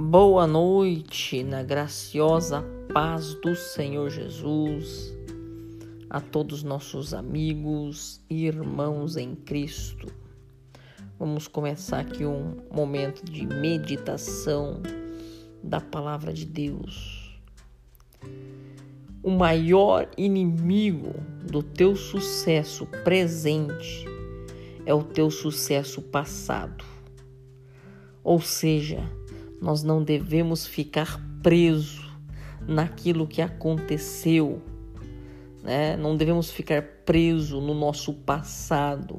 Boa noite, na graciosa paz do Senhor Jesus, a todos nossos amigos e irmãos em Cristo. Vamos começar aqui um momento de meditação da palavra de Deus. O maior inimigo do teu sucesso presente é o teu sucesso passado. Ou seja, nós não devemos ficar preso naquilo que aconteceu, né? Não devemos ficar preso no nosso passado,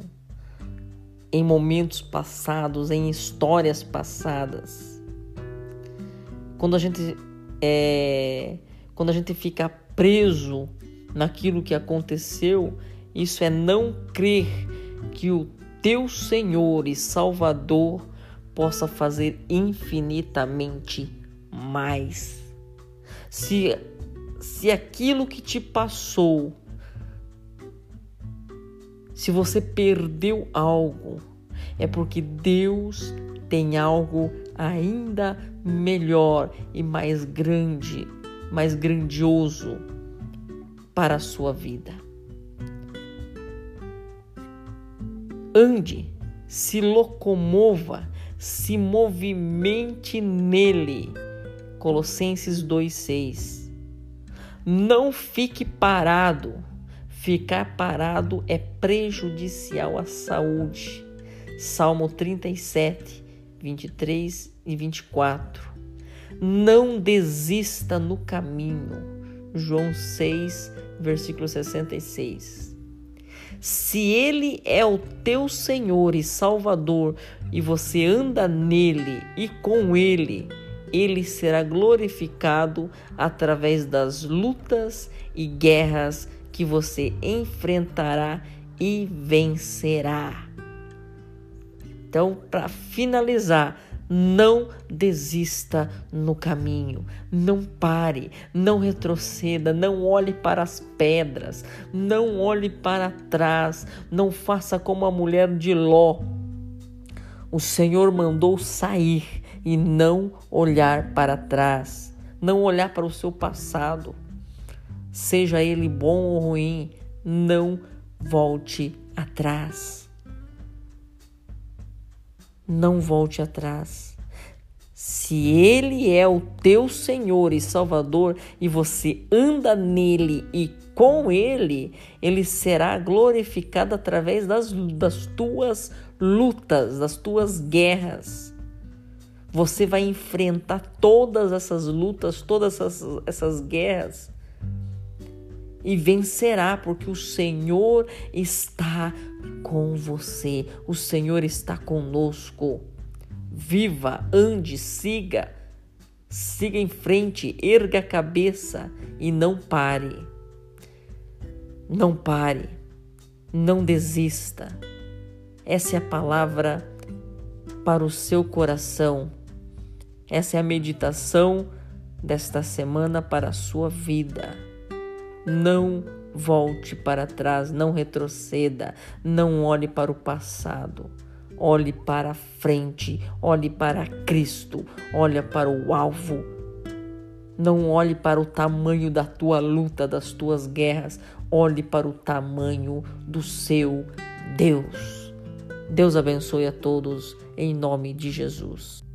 em momentos passados, em histórias passadas. Quando a gente é, quando a gente fica preso naquilo que aconteceu, isso é não crer que o teu Senhor e Salvador possa fazer infinitamente mais. Se, se aquilo que te passou, se você perdeu algo, é porque Deus tem algo ainda melhor e mais grande, mais grandioso para a sua vida. Ande, se locomova se movimente nele. Colossenses 2:6. Não fique parado. Ficar parado é prejudicial à saúde. Salmo 37, 23 e 24. Não desista no caminho. João 6, versículo 66. Se Ele é o teu Senhor e Salvador e você anda nele e com Ele, Ele será glorificado através das lutas e guerras que você enfrentará e vencerá. Então, para finalizar, não desista no caminho, não pare, não retroceda, não olhe para as pedras, não olhe para trás, não faça como a mulher de Ló. O Senhor mandou sair e não olhar para trás, não olhar para o seu passado, seja ele bom ou ruim, não volte atrás não volte atrás. Se Ele é o teu Senhor e Salvador e você anda nele e com Ele, Ele será glorificado através das, das tuas lutas, das tuas guerras. Você vai enfrentar todas essas lutas, todas essas, essas guerras e vencerá, porque o Senhor está com você, o Senhor está conosco. Viva, ande, siga, siga em frente, erga a cabeça e não pare. Não pare, não desista. Essa é a palavra para o seu coração. Essa é a meditação desta semana para a sua vida. Não volte para trás, não retroceda, não olhe para o passado. Olhe para a frente, olhe para Cristo, olhe para o alvo. Não olhe para o tamanho da tua luta, das tuas guerras, olhe para o tamanho do seu Deus. Deus abençoe a todos em nome de Jesus.